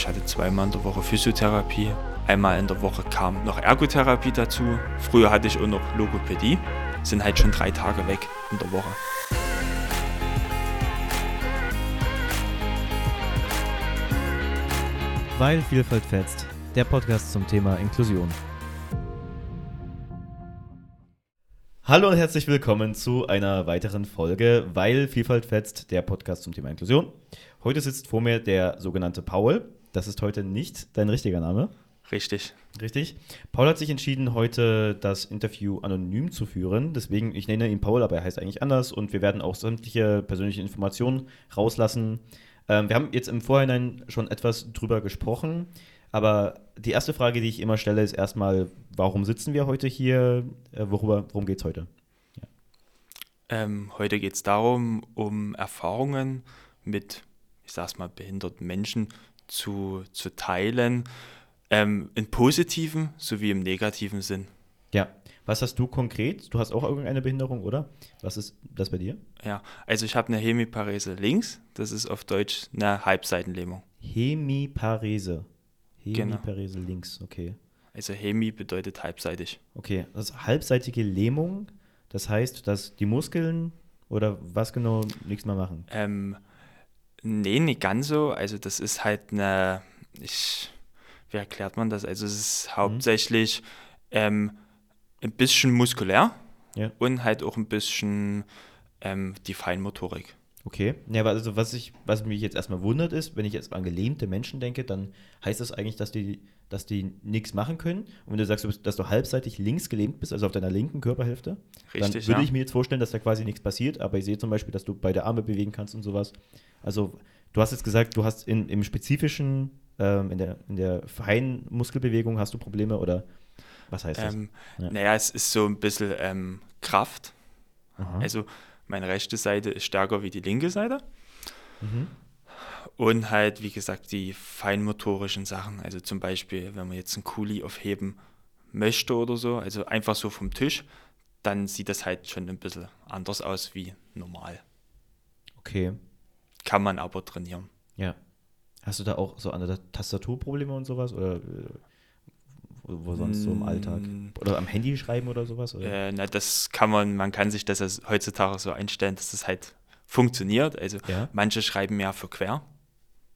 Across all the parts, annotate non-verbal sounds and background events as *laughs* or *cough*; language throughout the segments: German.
Ich hatte zweimal in der Woche Physiotherapie. Einmal in der Woche kam noch Ergotherapie dazu. Früher hatte ich auch noch Logopädie. Sind halt schon drei Tage weg in der Woche. Weil Vielfalt fetzt. Der Podcast zum Thema Inklusion. Hallo und herzlich willkommen zu einer weiteren Folge Weil Vielfalt fetzt, der Podcast zum Thema Inklusion. Heute sitzt vor mir der sogenannte Paul. Das ist heute nicht dein richtiger Name. Richtig. Richtig. Paul hat sich entschieden, heute das Interview anonym zu führen. Deswegen, ich nenne ihn Paul, aber er heißt eigentlich anders und wir werden auch sämtliche persönliche Informationen rauslassen. Ähm, wir haben jetzt im Vorhinein schon etwas drüber gesprochen, aber die erste Frage, die ich immer stelle, ist erstmal, warum sitzen wir heute hier? Äh, worüber, worum geht es heute? Ja. Ähm, heute geht es darum, um Erfahrungen mit, ich sag's mal, behinderten Menschen zu, zu teilen, ähm, in positiven sowie im negativen Sinn. Ja, was hast du konkret? Du hast auch irgendeine Behinderung, oder? Was ist das bei dir? Ja, also ich habe eine Hemiparese links. Das ist auf Deutsch eine Halbseitenlähmung. Hemiparese. Hemiparese genau. links, okay. Also Hemi bedeutet halbseitig. Okay, das ist halbseitige Lähmung. Das heißt, dass die Muskeln oder was genau nichts mehr machen? Ähm, nee, nicht ganz so. Also das ist halt eine, ich, wie erklärt man das? Also es ist mhm. hauptsächlich mhm. ähm, ein bisschen muskulär ja. und halt auch ein bisschen ähm, die Feinmotorik. Okay. Ja, aber also was ich, was mich jetzt erstmal wundert ist, wenn ich jetzt an gelähmte Menschen denke, dann heißt das eigentlich, dass die, dass die nichts machen können. Und wenn du sagst, dass du halbseitig links gelähmt bist, also auf deiner linken Körperhälfte, Richtig, dann würde ja. ich mir jetzt vorstellen, dass da quasi nichts passiert. Aber ich sehe zum Beispiel, dass du beide Arme bewegen kannst und sowas. Also du hast jetzt gesagt, du hast in, im spezifischen, ähm, in der, in der feinen Muskelbewegung hast du Probleme oder was heißt das? Ähm, ja. Naja, es ist so ein bisschen ähm, Kraft. Aha. Also meine rechte Seite ist stärker wie die linke Seite. Mhm. Und halt, wie gesagt, die feinmotorischen Sachen. Also zum Beispiel, wenn man jetzt einen Kuli aufheben möchte oder so, also einfach so vom Tisch, dann sieht das halt schon ein bisschen anders aus wie normal. Okay. Kann man aber trainieren. Ja. Hast du da auch so an der Tastatur Probleme und sowas? Oder äh, wo sonst so im Alltag? Mm. Oder am Handy schreiben oder sowas? Oder? Äh, na, das kann man, man kann sich das heutzutage so einstellen, dass das halt funktioniert. Also ja. manche schreiben mehr für quer,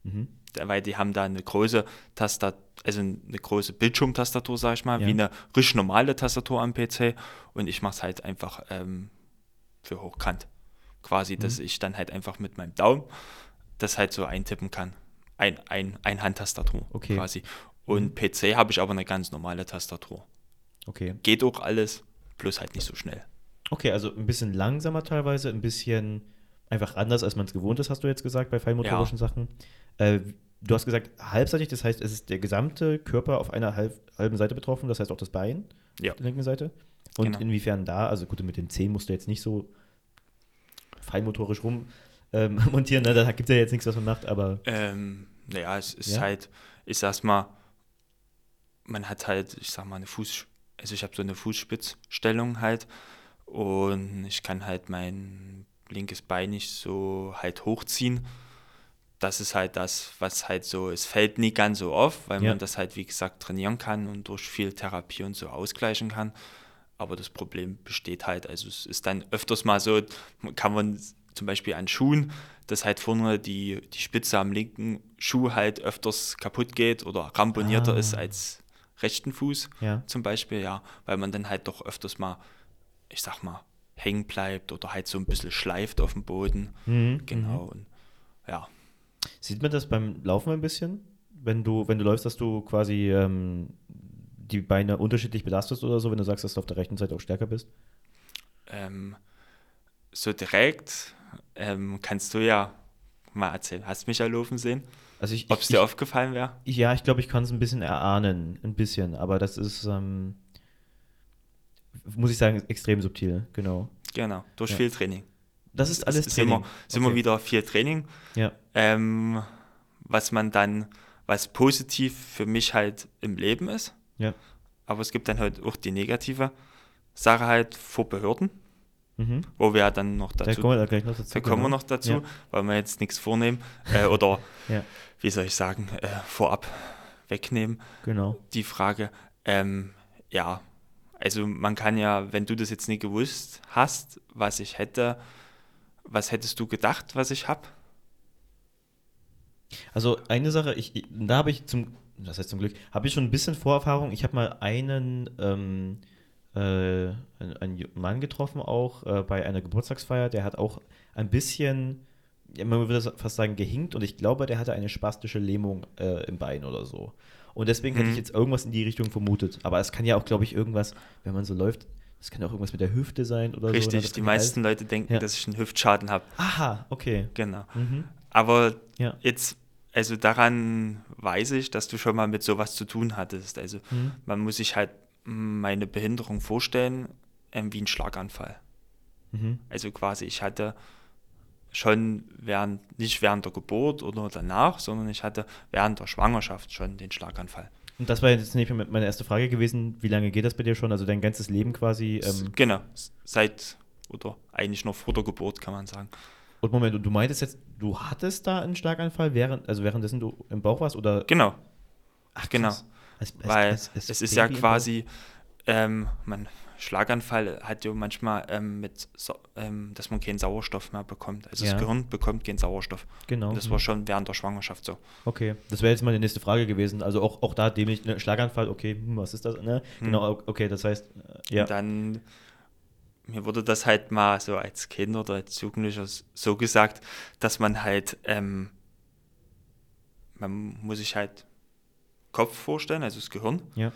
mhm. weil die haben da eine große Tastatur, also eine große Bildschirmtastatur, sag ich mal, ja. wie eine richtig normale Tastatur am PC. Und ich mache es halt einfach ähm, für hochkant. Quasi, mhm. dass ich dann halt einfach mit meinem Daumen das halt so eintippen kann. Ein, ein, ein Handtastatur okay. quasi. Und. PC habe ich aber eine ganz normale Tastatur. Okay. Geht auch alles, plus halt nicht so schnell. Okay, also ein bisschen langsamer teilweise, ein bisschen einfach anders, als man es gewohnt ist, hast du jetzt gesagt, bei feinmotorischen ja. Sachen. Äh, du hast gesagt, halbseitig, das heißt, es ist der gesamte Körper auf einer halb, halben Seite betroffen, das heißt auch das Bein ja. auf der linken Seite. Und genau. inwiefern da, also gut, mit den Zehen musst du jetzt nicht so feinmotorisch rum ähm, *laughs* montieren, ne? da gibt es ja jetzt nichts, was man macht, aber. Ähm, naja, es ist ja? halt, ich sag's mal, man hat halt, ich sag mal, eine Fuß, also ich habe so eine Fußspitzstellung halt und ich kann halt mein linkes Bein nicht so halt hochziehen. Das ist halt das, was halt so, es fällt nie ganz so auf, weil ja. man das halt, wie gesagt, trainieren kann und durch viel Therapie und so ausgleichen kann. Aber das Problem besteht halt, also es ist dann öfters mal so, kann man zum Beispiel an Schuhen, dass halt vorne die, die Spitze am linken Schuh halt öfters kaputt geht oder ramponierter ah. ist als rechten Fuß ja. zum Beispiel, ja, weil man dann halt doch öfters mal, ich sag mal, hängen bleibt oder halt so ein bisschen schleift auf dem Boden. Mhm. Genau. Mhm. Und, ja. Sieht man das beim Laufen ein bisschen? Wenn du, wenn du läufst, dass du quasi ähm, die Beine unterschiedlich belastest oder so, wenn du sagst, dass du auf der rechten Seite auch stärker bist? Ähm, so direkt ähm, kannst du ja mal erzählen. Hast du mich ja laufen sehen? Also Ob es dir aufgefallen wäre? Ja, ich glaube, ich kann es ein bisschen erahnen, ein bisschen, aber das ist, ähm, muss ich sagen, extrem subtil, genau. Genau, durch ja. viel Training. Das ist alles Training. Immer, ist okay. immer wieder viel Training. Ja. Ähm, was man dann, was positiv für mich halt im Leben ist. Ja. Aber es gibt dann halt auch die negative Sache halt vor Behörden. Mhm. wo wir dann noch dazu. Da kommen wir gleich noch dazu. Da kommen genau. wir noch dazu, ja. weil wir jetzt nichts vornehmen äh, oder *laughs* ja. wie soll ich sagen, äh, vorab wegnehmen. Genau. Die Frage, ähm, ja, also man kann ja, wenn du das jetzt nie gewusst hast, was ich hätte, was hättest du gedacht, was ich habe? Also eine Sache, ich, da habe ich zum, das heißt zum Glück, habe ich schon ein bisschen Vorerfahrung. Ich habe mal einen, ähm, äh, einen Mann getroffen auch äh, bei einer Geburtstagsfeier, der hat auch ein bisschen, man würde fast sagen, gehinkt und ich glaube, der hatte eine spastische Lähmung äh, im Bein oder so. Und deswegen mhm. hätte ich jetzt irgendwas in die Richtung vermutet. Aber es kann ja auch, glaube ich, irgendwas, wenn man so läuft, es kann auch irgendwas mit der Hüfte sein oder Richtig, so. Richtig, die meisten alles. Leute denken, ja. dass ich einen Hüftschaden habe. Aha, okay. Genau. Mhm. Aber ja. jetzt also daran weiß ich, dass du schon mal mit sowas zu tun hattest. Also mhm. man muss sich halt meine Behinderung vorstellen ähm, wie ein Schlaganfall. Mhm. Also quasi, ich hatte schon während, nicht während der Geburt oder danach, sondern ich hatte während der Schwangerschaft schon den Schlaganfall. Und das war jetzt nicht meine erste Frage gewesen. Wie lange geht das bei dir schon? Also dein ganzes Leben quasi? Ähm genau, seit oder eigentlich noch vor der Geburt kann man sagen. Und Moment, und du meintest jetzt, du hattest da einen Schlaganfall, während, also währenddessen du im Bauch warst? Oder? Genau. Ach, genau. Als, als, Weil als, es ist ja quasi, ähm, man, Schlaganfall hat ja manchmal ähm, mit, ähm, dass man keinen Sauerstoff mehr bekommt. Also ja. das Gehirn bekommt keinen Sauerstoff. Genau. Und das war schon während der Schwangerschaft so. Okay, das wäre jetzt meine nächste Frage gewesen. Also auch, auch da, dem ich, ne, Schlaganfall, okay, hm, was ist das? Ne? Hm. Genau, okay, das heißt, äh, ja. Und dann mir wurde das halt mal so als Kind oder als Jugendlicher so gesagt, dass man halt, ähm, man muss sich halt Kopf vorstellen, also das Gehirn. Ja.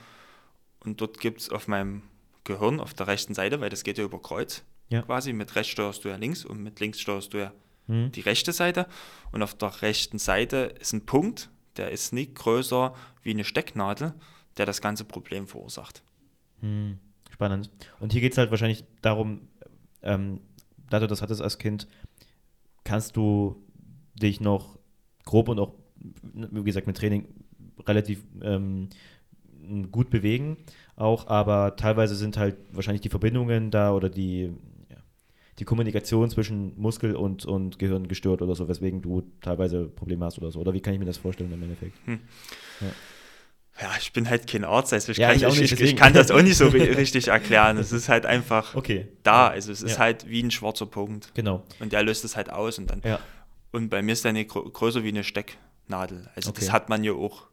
Und dort gibt es auf meinem Gehirn, auf der rechten Seite, weil das geht ja über Kreuz ja. quasi, mit rechts steuerst du ja links und mit links steuerst du ja mhm. die rechte Seite. Und auf der rechten Seite ist ein Punkt, der ist nicht größer wie eine Stecknadel, der das ganze Problem verursacht. Mhm. Spannend. Und hier geht es halt wahrscheinlich darum, ähm, da du das hattest als Kind, kannst du dich noch grob und auch, wie gesagt, mit Training relativ ähm, gut bewegen, auch, aber teilweise sind halt wahrscheinlich die Verbindungen da oder die, ja, die Kommunikation zwischen Muskel und, und Gehirn gestört oder so, weswegen du teilweise Probleme hast oder so. Oder wie kann ich mir das vorstellen im Endeffekt? Hm. Ja. Ja, ich bin halt kein Arzt, also ich, ja, kann, ich, nicht, ich, ich, kann das auch nicht so *laughs* richtig erklären. Es ist halt einfach okay. da. Also es ist ja. halt wie ein schwarzer Punkt. Genau. Und der löst es halt aus und dann. Ja. Und bei mir ist der nicht größer wie eine Stecknadel. Also okay. das hat man ja auch.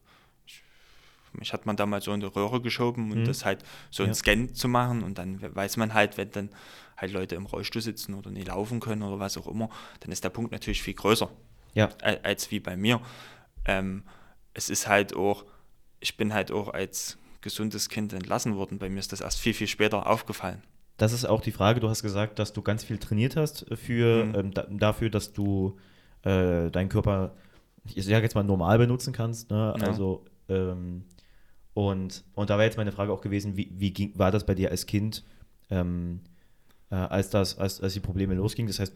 Mich hat man damals so in die Röhre geschoben und mhm. das halt so einen Scan zu machen und dann weiß man halt, wenn dann halt Leute im Rollstuhl sitzen oder nicht laufen können oder was auch immer, dann ist der Punkt natürlich viel größer ja. als wie bei mir. Ähm, es ist halt auch ich bin halt auch als gesundes Kind entlassen worden. Bei mir ist das erst viel, viel später aufgefallen. Das ist auch die Frage. Du hast gesagt, dass du ganz viel trainiert hast für, mhm. ähm, da, dafür, dass du äh, deinen Körper, ich sage jetzt mal, normal benutzen kannst. Ne? Ja. Also, ähm, und, und da wäre jetzt meine Frage auch gewesen, wie, wie ging, war das bei dir als Kind, ähm, äh, als, das, als, als die Probleme losgingen? Das heißt,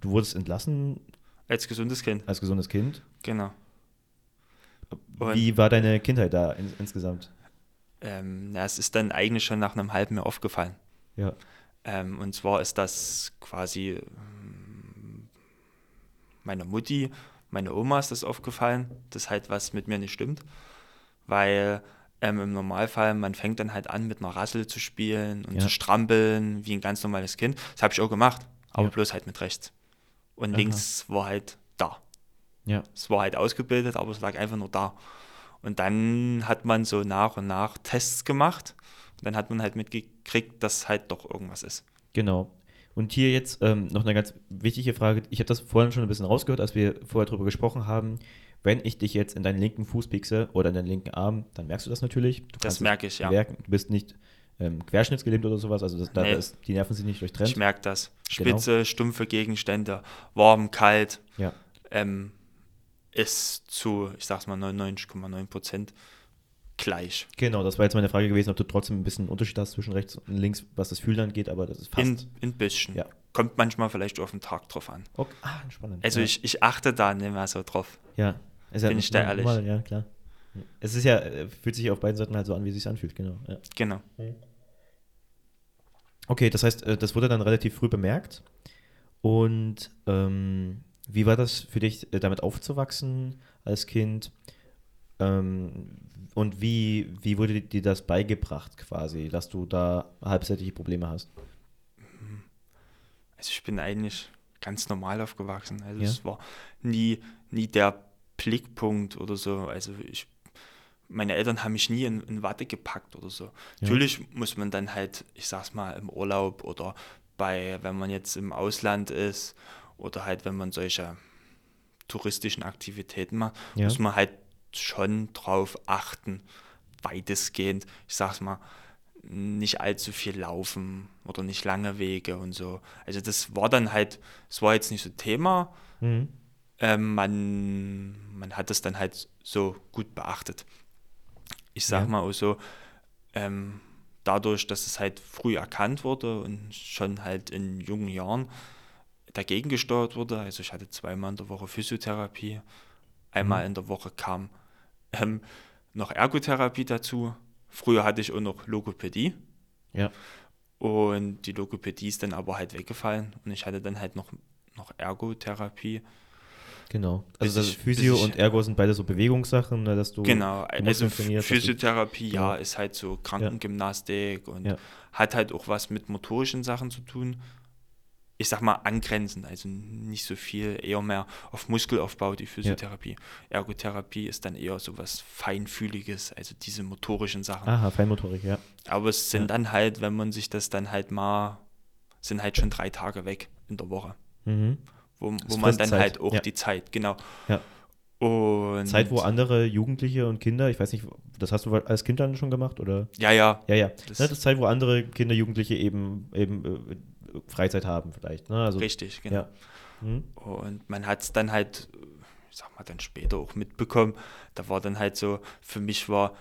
du wurdest entlassen? Als gesundes Kind. Als gesundes Kind? Genau. Und Wie war deine Kindheit da in, insgesamt? Ähm, na, es ist dann eigentlich schon nach einem halben Jahr aufgefallen. Ja. Ähm, und zwar ist das quasi ähm, meiner Mutti, meine Oma ist das aufgefallen, dass halt was mit mir nicht stimmt. Weil ähm, im Normalfall, man fängt dann halt an, mit einer Rassel zu spielen und ja. zu strampeln, wie ein ganz normales Kind. Das habe ich auch gemacht, aber ja. bloß halt mit rechts. Und Aha. links war halt da. Ja. Es war halt ausgebildet, aber es lag einfach nur da. Und dann hat man so nach und nach Tests gemacht. Und dann hat man halt mitgekriegt, dass halt doch irgendwas ist. Genau. Und hier jetzt ähm, noch eine ganz wichtige Frage. Ich habe das vorhin schon ein bisschen rausgehört, als wir vorher darüber gesprochen haben. Wenn ich dich jetzt in deinen linken Fuß piekse oder in deinen linken Arm, dann merkst du das natürlich. Du das merke ich, ja. Merken. Du bist nicht ähm, querschnittsgelähmt oder sowas, also das, nee. da ist, die Nerven sind nicht durchtrennt. Ich merke das. Genau. Spitze, genau. stumpfe Gegenstände, warm, kalt. Ja. Ähm, ist zu, ich sag's mal, 99,9 Prozent gleich. Genau, das war jetzt meine Frage gewesen, ob du trotzdem ein bisschen Unterschied hast zwischen rechts und links, was das Fühlen angeht, aber das ist fast. In, ein bisschen. Ja. Kommt manchmal vielleicht auf den Tag drauf an. Okay. Ah, spannend. Also ja. ich, ich achte da nicht mehr so drauf. Ja. Ist Bin ich da ehrlich. Ja, klar. Es ist ja, äh, fühlt sich auf beiden Seiten halt so an, wie es sich anfühlt, genau. Ja. Genau. Okay, das heißt, äh, das wurde dann relativ früh bemerkt. Und ähm, wie war das für dich, äh, damit aufzuwachsen als Kind? Ähm, und wie, wie wurde dir das beigebracht quasi, dass du da halbseitige Probleme hast? Also ich bin eigentlich ganz normal aufgewachsen. Also Ja. es war nie, nie der Blickpunkt oder so. Also ich, meine Eltern haben mich nie in, in Watte gepackt oder so. Natürlich muss man dann halt, ich sag's mal, im Urlaub oder bei, wenn man jetzt im Ausland ist oder halt, wenn man solche touristischen Aktivitäten macht, Ja. muss man halt schon drauf achten, weitestgehend, ich sag's mal, nicht allzu viel laufen oder nicht lange Wege und so. Also das war dann halt, es war jetzt nicht so Thema, Mhm. ähm, man, man hat das dann halt so gut beachtet. Ich sag Ja. mal auch so, ähm, dadurch, dass es halt früh erkannt wurde und schon halt in jungen Jahren dagegen gesteuert wurde, also ich hatte zweimal in der Woche Physiotherapie, einmal Mhm. in der Woche kam ähm, noch Ergotherapie dazu. Früher hatte ich auch noch Logopädie Ja. und die Logopädie ist dann aber halt weggefallen und ich hatte dann halt noch, noch Ergotherapie. Genau. Also das ich- Physio ich- und Ergo sind beide so Bewegungssachen, ne, dass du Genau, also trainierst, Physiotherapie, ja, Genau. ist halt so Krankengymnastik und Ja. hat halt auch was mit motorischen Sachen zu tun. Ich sag mal angrenzend, also nicht so viel, eher mehr auf Muskelaufbau die Physiotherapie. Ergotherapie ist dann eher so was Feinfühliges, also diese motorischen Sachen. Aha, Feinmotorik, ja. Aber es sind Ja. dann halt, wenn man sich das dann halt mal, sind halt schon drei Tage weg in der Woche, Mhm. wo, wo man dann Zeit, halt auch ja. die Zeit, genau. Ja. Und Zeit, wo andere Jugendliche und Kinder, ich weiß nicht, das hast du als Kind dann schon gemacht, oder? ja, ja, Ja, ja. Das- Das, ne, das ist Zeit, wo andere Kinder, Jugendliche eben, eben äh, Freizeit haben vielleicht. Ne? Also, richtig, genau. Ja. Mhm. Und man hat es dann halt, ich sag mal, dann später auch mitbekommen. Da war dann halt so, für mich war,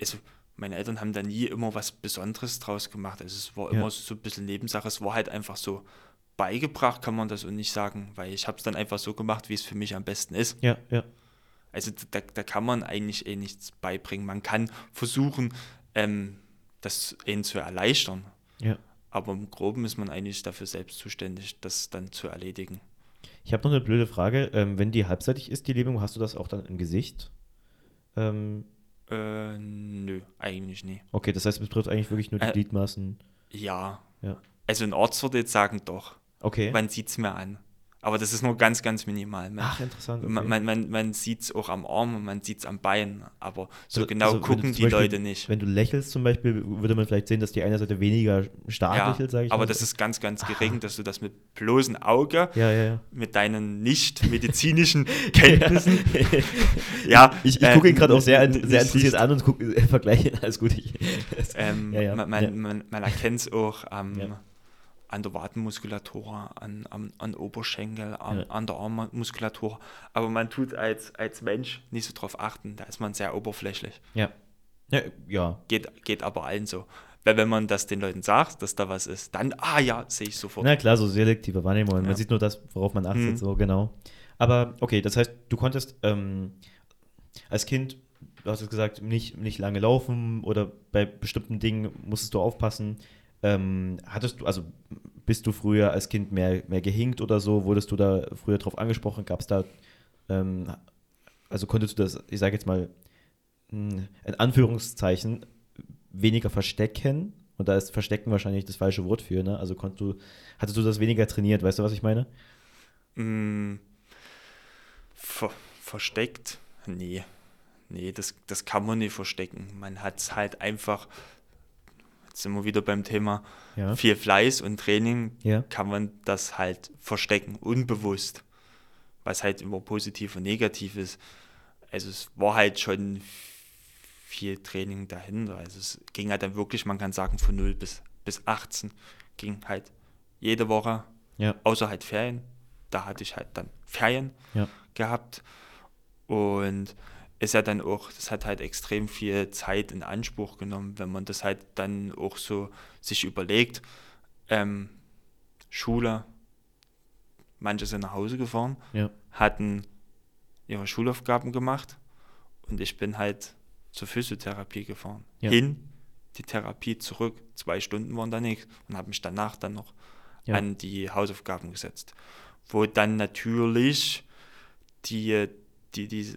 also meine Eltern haben da nie immer was Besonderes draus gemacht. Also es war Ja. immer so ein bisschen Nebensache. Es war halt einfach so beigebracht, kann man das auch nicht sagen, weil ich habe es dann einfach so gemacht, wie es für mich am besten ist. Ja, ja. Also da, da kann man eigentlich eh nichts beibringen. Man kann versuchen, ähm, das ihnen zu erleichtern. ja. Aber im Groben ist man eigentlich dafür selbst zuständig, das dann zu erledigen. Ich habe noch eine blöde Frage. Ähm, wenn die halbseitig ist, die Lähmung, hast du das auch dann im Gesicht? Ähm, Äh, nö, eigentlich nie. okay, das heißt, es betrifft eigentlich wirklich nur die Äh, Gliedmaßen. Ja. Ja. Also ein Arzt würde jetzt sagen, doch. Okay. Man sieht es mir an. Aber das ist nur ganz, ganz minimal. Man, Ach, interessant. Okay. man, man, man, man sieht es auch am Arm und man sieht es am Bein. Aber so Also- genau also gucken die Beispiel- Leute nicht. Wenn du lächelst zum Beispiel, würde man vielleicht sehen, dass die eine Seite weniger stark Ja, lächelt, sage ich aber mal. das ist ganz, ganz gering, dass du das mit bloßem Auge, Ja, ja, mit deinen nicht medizinischen *laughs* Kenntnissen, ja. *laughs* Ich, ich äh, gucke ihn gerade auch sehr, n- sehr interessiert an und guck, äh, *laughs* vergleiche. Alles gut. Ich, Ähm, man, man, man, man erkennt es auch am, Ja. An der Wadenmuskulatur, an, an, an Oberschenkel, an, Ja. an der Armmuskulatur. Aber man tut als, als Mensch nicht so drauf achten. Da ist man sehr oberflächlich. ja. ja. Ja. Geht, geht aber allen so. Weil wenn man das den Leuten sagt, dass da was ist, dann, ah ja, sehe ich sofort. Na klar, so selektive Wahrnehmung. Man Ja. sieht nur das, worauf man achtet, Mhm. so genau. Aber okay, das heißt, du konntest ähm, als Kind, du hast es gesagt, nicht, nicht lange laufen oder bei bestimmten Dingen musstest du aufpassen. Ähm, hattest du, also bist du früher als Kind mehr, mehr gehinkt oder so? Wurdest du da früher drauf angesprochen? Gab es da, ähm, also konntest du das, ich sage jetzt mal, mh, in Anführungszeichen, weniger verstecken? Und da ist Verstecken wahrscheinlich das falsche Wort für, ne? Also konntest du, hattest du das weniger trainiert, weißt du, was ich meine? Mm, ver versteckt? Nee. Nee, das, das kann man nicht verstecken. Man hat es halt einfach, sind wir wieder beim Thema, Ja. viel Fleiß und Training, Ja. kann man das halt verstecken, unbewusst. Was halt immer positiv und negativ ist. Also es war halt schon viel Training dahinter. Also es ging halt dann wirklich, man kann sagen, von 0 bis, bis 18 ging halt jede Woche, Ja. außer halt Ferien. Da hatte ich halt dann Ferien gehabt. Und ist ja dann auch, das hat halt extrem viel Zeit in Anspruch genommen, wenn man das halt dann auch so sich überlegt. Ähm, Schule, manche sind nach Hause gefahren, Ja. hatten ihre Schulaufgaben gemacht und ich bin halt zur Physiotherapie gefahren. Ja. Hin, die Therapie zurück. Zwei Stunden waren da nichts und habe mich danach dann noch Ja. an die Hausaufgaben gesetzt. Wo dann natürlich die, die, die,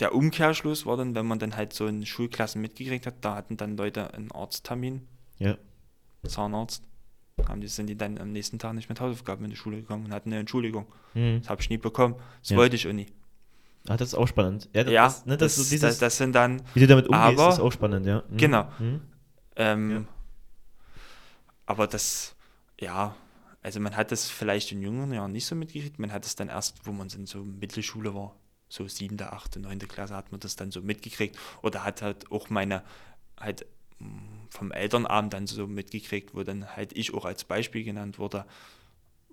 der Umkehrschluss war dann, wenn man dann halt so in Schulklassen mitgekriegt hat, da hatten dann Leute einen Arzttermin, Ja. Zahnarzt, haben die, sind die dann am nächsten Tag nicht mit Hausaufgaben in die Schule gegangen und hatten eine Entschuldigung. Mhm. Das habe ich nie bekommen. Das Ja. wollte ich auch nie. Ah, das ist auch spannend. Ja, das, ja, das, ne, das, das, so das, dieses, das, sind dann, wie du damit umgehst, aber- ist auch spannend, ja. Mhm. Genau. Mhm. ähm, Ja. aber das, ja, also man hat das vielleicht in jüngeren Jahren nicht so mitgekriegt. Man hat es dann erst, wo man in so Mittelschule war, so siebte, achte, neunte Klasse, hat man das dann so mitgekriegt. Oder hat halt auch meine, halt mh, vom Elternabend dann so mitgekriegt, wo dann halt ich auch als Beispiel genannt wurde,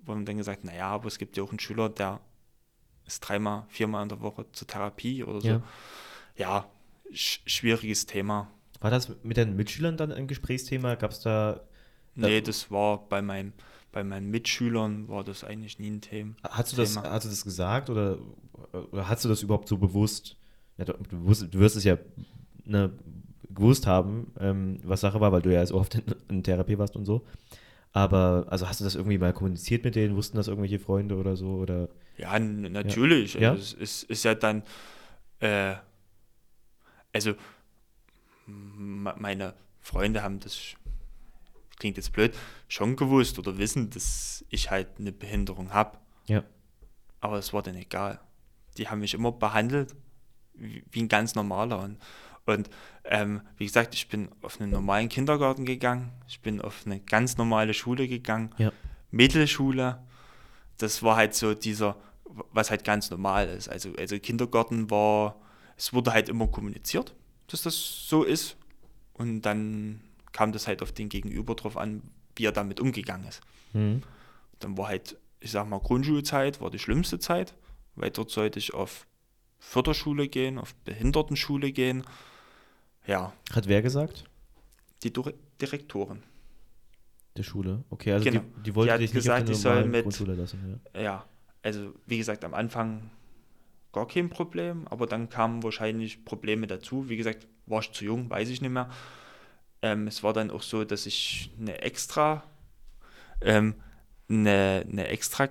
wo man dann gesagt, naja, aber es gibt ja auch einen Schüler, der ist dreimal, viermal in der Woche zur Therapie oder so. Ja. Ja, sch schwieriges Thema. War das mit deinen Mitschülern dann ein Gesprächsthema? Gab es da, Nee, das war bei, meinem, bei meinen Mitschülern war das eigentlich nie ein Thema. hast du das, hast du das gesagt oder, oder hast du das überhaupt so bewusst? Ja, du, du, wirst, es ja ne, gewusst haben, ähm, was Sache war, weil du ja so oft in, in Therapie warst und so. Aber, also hast du das irgendwie mal kommuniziert mit denen? Wussten das irgendwelche Freunde oder so? Oder? Ja, natürlich. Ja. Also es ist, ja dann, äh, also meine Freunde haben das, klingt jetzt blöd, schon gewusst oder wissen, dass ich halt eine Behinderung habe. Ja. Aber es war denen egal. Die haben mich immer behandelt wie, wie ein ganz normaler. Und, und ähm, wie gesagt, ich bin auf einen normalen Kindergarten gegangen, ich bin auf eine ganz normale Schule gegangen, Ja. Mittelschule. Das war halt so dieser, was halt ganz normal ist. Also, also Kindergarten war, es wurde halt immer kommuniziert, dass das so ist. Und dann kam das halt auf den Gegenüber drauf an, wie er damit umgegangen ist. Mhm. Dann war halt, ich sag mal, Grundschulzeit war die schlimmste Zeit, weil dort sollte ich auf Förderschule gehen, auf Behindertenschule gehen. Ja, Hat wer gesagt? die Dire- Direktorin. Der Schule. Okay, also Genau. die, die wollte Die dich nicht gesagt, auf der ich soll mit- Grundschule lassen. Ja. Ja, also wie gesagt, am Anfang gar kein Problem, aber dann kamen wahrscheinlich Probleme dazu. Wie gesagt, war ich zu jung, weiß ich nicht mehr. Ähm, es war dann auch so, dass ich eine extra, ähm, eine, eine extra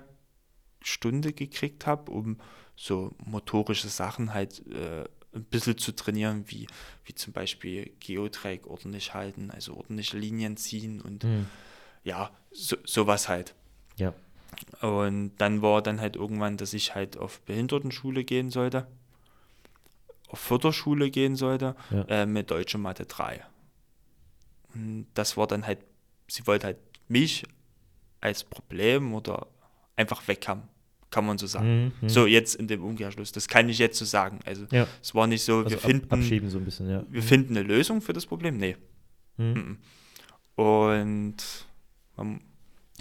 Stunde gekriegt habe, um so motorische Sachen halt äh, ein bisschen zu trainieren, wie, wie zum Beispiel Geodreieck ordentlich halten, also ordentliche Linien ziehen und Mhm. ja, so, sowas halt. Ja. Und dann war dann halt irgendwann, dass ich halt auf Behindertenschule gehen sollte, auf Förderschule gehen sollte, Ja. äh, mit Deutsche Mathe 3. Und das war dann halt, sie wollte halt mich als Problem oder einfach weg haben, kann man so sagen. Mhm, mhm. So, jetzt in dem Umkehrschluss, das kann ich jetzt so sagen. Also Ja. es war nicht so, Also wir, ab, finden, abschieben so ein bisschen, ja. wir finden eine Lösung für das Problem. Nee. Mhm. Mhm. Und man,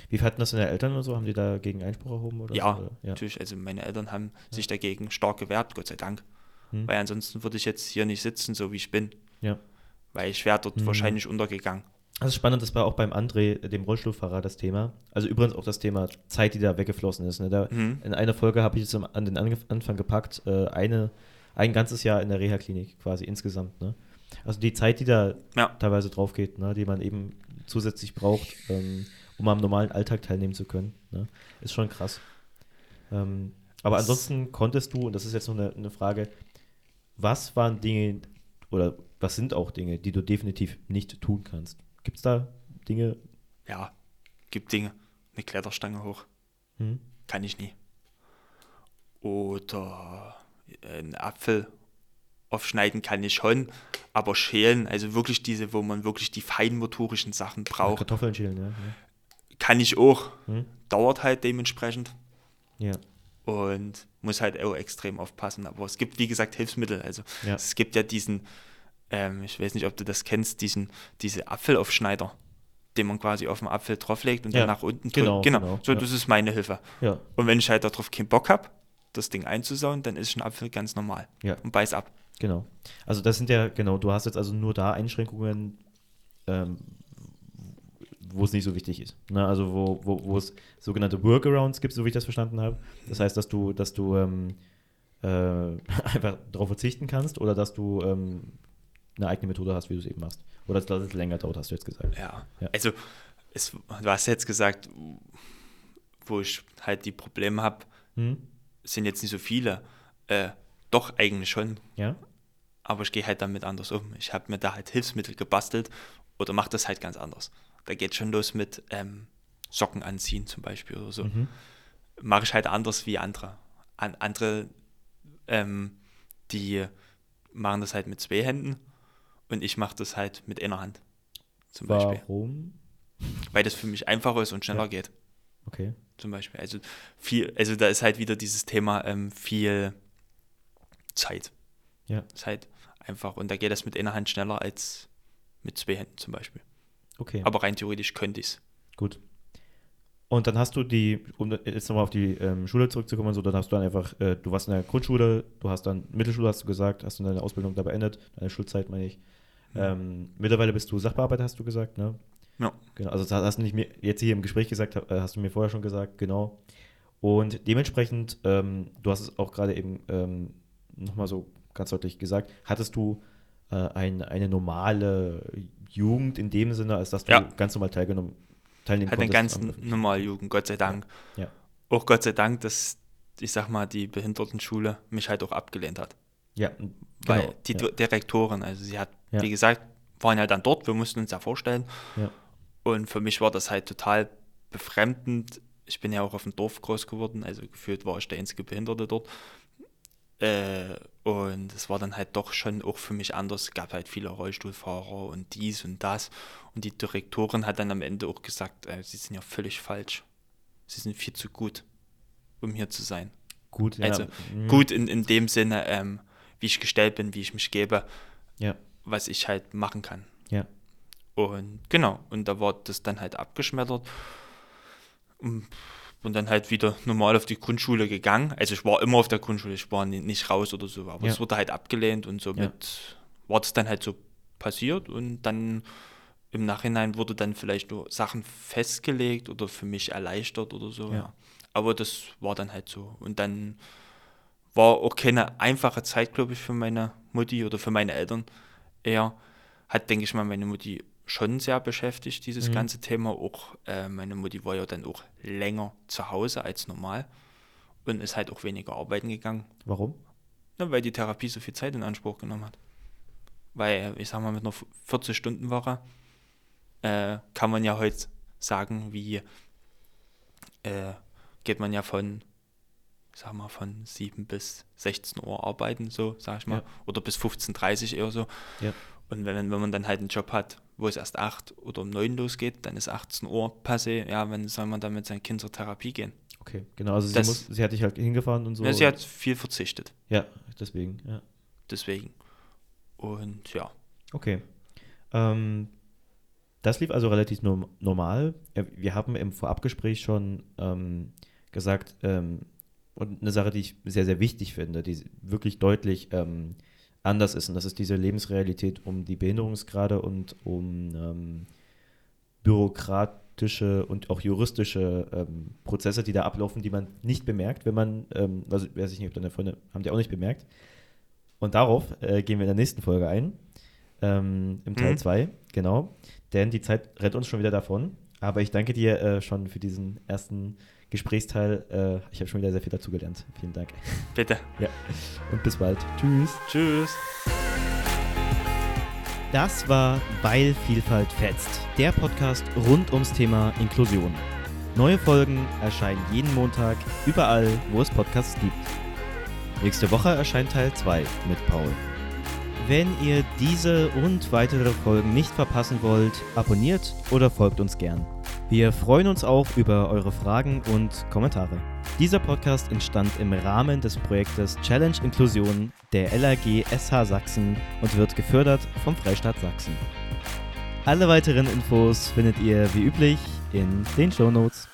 Wie hatten das deine Eltern oder so? Haben die da gegen Einspruch erhoben? Oder? Ja, oder? ja. Natürlich, also meine Eltern haben sich dagegen stark gewehrt, Gott sei Dank. Hm. Weil ansonsten würde ich jetzt hier nicht sitzen, so wie ich bin. Ja. Weil ich wäre dort Mhm. wahrscheinlich untergegangen. Das ist spannend, das war auch beim André, dem Rollstuhlfahrer, das Thema. Also übrigens auch das Thema Zeit, die da weggeflossen ist. Ne? Da, Mhm. In einer Folge habe ich es an den Anfang gepackt, äh, eine, ein ganzes Jahr in der Reha-Klinik quasi insgesamt. Ne? Also die Zeit, die da Ja. teilweise drauf geht, ne? die man eben zusätzlich braucht, ähm, um am normalen Alltag teilnehmen zu können, ne? ist schon krass. Ähm, aber Das- ansonsten konntest du, und das ist jetzt noch eine, eine Frage, was waren Dinge oder was sind auch Dinge, die du definitiv nicht tun kannst? Gibt es da Dinge? Ja, gibt Dinge. Eine Kletterstange hoch. Hm? Kann ich nie. Oder einen Apfel aufschneiden kann ich schon, aber schälen, also wirklich diese, wo man wirklich die feinmotorischen Sachen braucht, Kartoffeln schälen, ja. kann ich auch. Hm? Dauert halt dementsprechend. Ja. und muss halt auch extrem aufpassen. Aber es gibt, wie gesagt, Hilfsmittel. Also Ja. es gibt ja diesen, ähm, ich weiß nicht, ob du das kennst, diesen, diese Apfelaufschneider, den man quasi auf den Apfel drauflegt und Ja, dann nach unten drückt. genau, genau. genau, so ja. das ist meine Hilfe. Ja. Und wenn ich halt darauf keinen Bock habe, das Ding einzusauen, dann ist ein Apfel ganz normal Ja. und beiß ab. Genau. Also das sind ja, genau, du hast jetzt also nur da Einschränkungen, ähm, wo es nicht so wichtig ist. Ne? Also wo, wo, wo es sogenannte Workarounds gibt, so wie ich das verstanden habe. Das heißt, dass du, dass du ähm, äh, *laughs* einfach darauf verzichten kannst oder dass du ähm, eine eigene Methode hast, wie du es eben machst. Oder dass es länger dauert, hast du jetzt gesagt. Ja, Ja. also es, du hast jetzt gesagt, wo ich halt die Probleme habe, Hm? sind jetzt nicht so viele. Äh, doch, eigentlich schon. Ja? Aber ich gehe halt damit anders um. Ich habe mir da halt Hilfsmittel gebastelt oder mache das halt ganz anders. Da geht schon los mit ähm, Socken anziehen zum Beispiel oder so. Mhm. Mache ich halt anders wie andere. An, andere, ähm, die machen das halt mit zwei Händen und ich mache das halt mit einer Hand. Zum Beispiel. Warum? Weil das für mich einfacher ist und schneller Ja. geht. Okay. Zum Beispiel. Also viel, also da ist halt wieder dieses Thema ähm, viel Zeit. Ja. Ist halt einfach. Und da geht das mit einer Hand schneller als mit zwei Händen zum Beispiel. Okay. Aber rein theoretisch könnte ich es. Gut. Und dann hast du die, um jetzt nochmal auf die ähm, Schule zurückzukommen, so dann hast du dann einfach, äh, du warst in der Grundschule, du hast dann Mittelschule, hast du gesagt, hast du deine Ausbildung da beendet, deine Schulzeit meine ich. Ähm, mittlerweile bist du Sachbearbeiter, hast du gesagt, ne? Ja. Genau, also das hast du nicht mir jetzt hier im Gespräch gesagt, äh, hast du mir vorher schon gesagt, genau. Und dementsprechend, ähm, du hast es auch gerade eben ähm, nochmal so ganz deutlich gesagt, hattest du äh, ein, eine normale Jugend in dem Sinne, als dass du Ja. ganz normal teilgenommen teilnehmen Hat eine konntest ganz am- normale Jugend, Gott sei Dank. Ja. Auch Gott sei Dank, dass, ich sag mal, die Behindertenschule mich halt auch abgelehnt hat. Ja, Weil genau, die ja. Di- Direktorin, also sie hat, Ja. wie gesagt, waren ja dann dort, wir mussten uns ja vorstellen. Ja. Und für mich war das halt total befremdend. Ich bin ja auch auf dem Dorf groß geworden, also gefühlt war ich der einzige Behinderte dort. Äh, und es war dann halt doch schon auch für mich anders. Es gab halt viele Rollstuhlfahrer und dies und das. Und die Direktorin hat dann am Ende auch gesagt, äh, sie sind ja völlig falsch. Sie sind viel zu gut, um hier zu sein. Gut, ja. Also mhm. gut in, in dem Sinne, ähm, wie ich gestellt bin, wie ich mich gebe, Ja, was ich halt machen kann. ja. Und genau, und da war das dann halt abgeschmettert und, und dann halt wieder normal auf die Grundschule gegangen. Also ich war immer auf der Grundschule, ich war ni- nicht raus oder so, aber Ja. es wurde halt abgelehnt und somit war das dann halt so passiert und dann im Nachhinein wurde dann vielleicht nur Sachen festgelegt oder für mich erleichtert oder so. Ja. Ja. Aber das war dann halt so. Und dann war auch keine einfache Zeit, glaube ich, für meine Mutti oder für meine Eltern eher. Hat, denke ich mal, meine Mutti schon sehr beschäftigt, dieses Mhm. ganze Thema. Auch äh, meine Mutti war ja dann auch länger zu Hause als normal und ist halt auch weniger arbeiten gegangen, Warum? ne, weil die Therapie so viel Zeit in Anspruch genommen hat. Weil, ich sag mal, mit einer 40-Stunden-Woche äh, kann man ja heute sagen, wie äh, geht man ja von, ich sag mal, von 7 bis 16 Uhr arbeiten, so, sag ich mal, Ja. oder bis 15.30 Uhr eher so. Ja. Und wenn, wenn man dann halt einen Job hat, wo es erst 8 oder um 9 losgeht, dann ist 18 Uhr passé, ja, wenn soll man dann mit seinem Kind zur Therapie gehen? Okay, genau. Also sie, Das- muss, sie hat dich halt hingefahren und so. ja, sie hat viel verzichtet, ja, deswegen, ja. deswegen. Und ja, Okay. Ähm, das lief also relativ norm normal. Wir haben im Vorabgespräch schon ähm, gesagt, ähm, und eine Sache, die ich sehr, sehr wichtig finde, die wirklich deutlich ähm, anders ist, und das ist diese Lebensrealität um die Behinderungsgrade und um ähm, bürokratische und auch juristische ähm, Prozesse, die da ablaufen, die man nicht bemerkt, wenn man, ähm, also weiß ich nicht, ob deine Freunde haben die auch nicht bemerkt. Und darauf äh, gehen wir in der nächsten Folge ein, ähm, im Teil Mhm. 2, genau. Denn die Zeit rennt uns schon wieder davon. Aber ich danke dir äh, schon für diesen ersten Gesprächsteil. Äh, ich habe schon wieder sehr viel dazugelernt. Vielen Dank. bitte. Und bis bald. Tschüss. Tschüss. Das war Weil Vielfalt fetzt, der Podcast rund ums Thema Inklusion. Neue Folgen erscheinen jeden Montag überall, wo es Podcasts gibt. Nächste Woche erscheint Teil 2 mit Paul. Wenn ihr diese und weitere Folgen nicht verpassen wollt, abonniert oder folgt uns gern. Wir freuen uns auch über eure Fragen und Kommentare. Dieser Podcast entstand im Rahmen des Projektes Challenge Inklusion der LAG SH Sachsen und wird gefördert vom Freistaat Sachsen. Alle weiteren Infos findet ihr wie üblich in den Shownotes.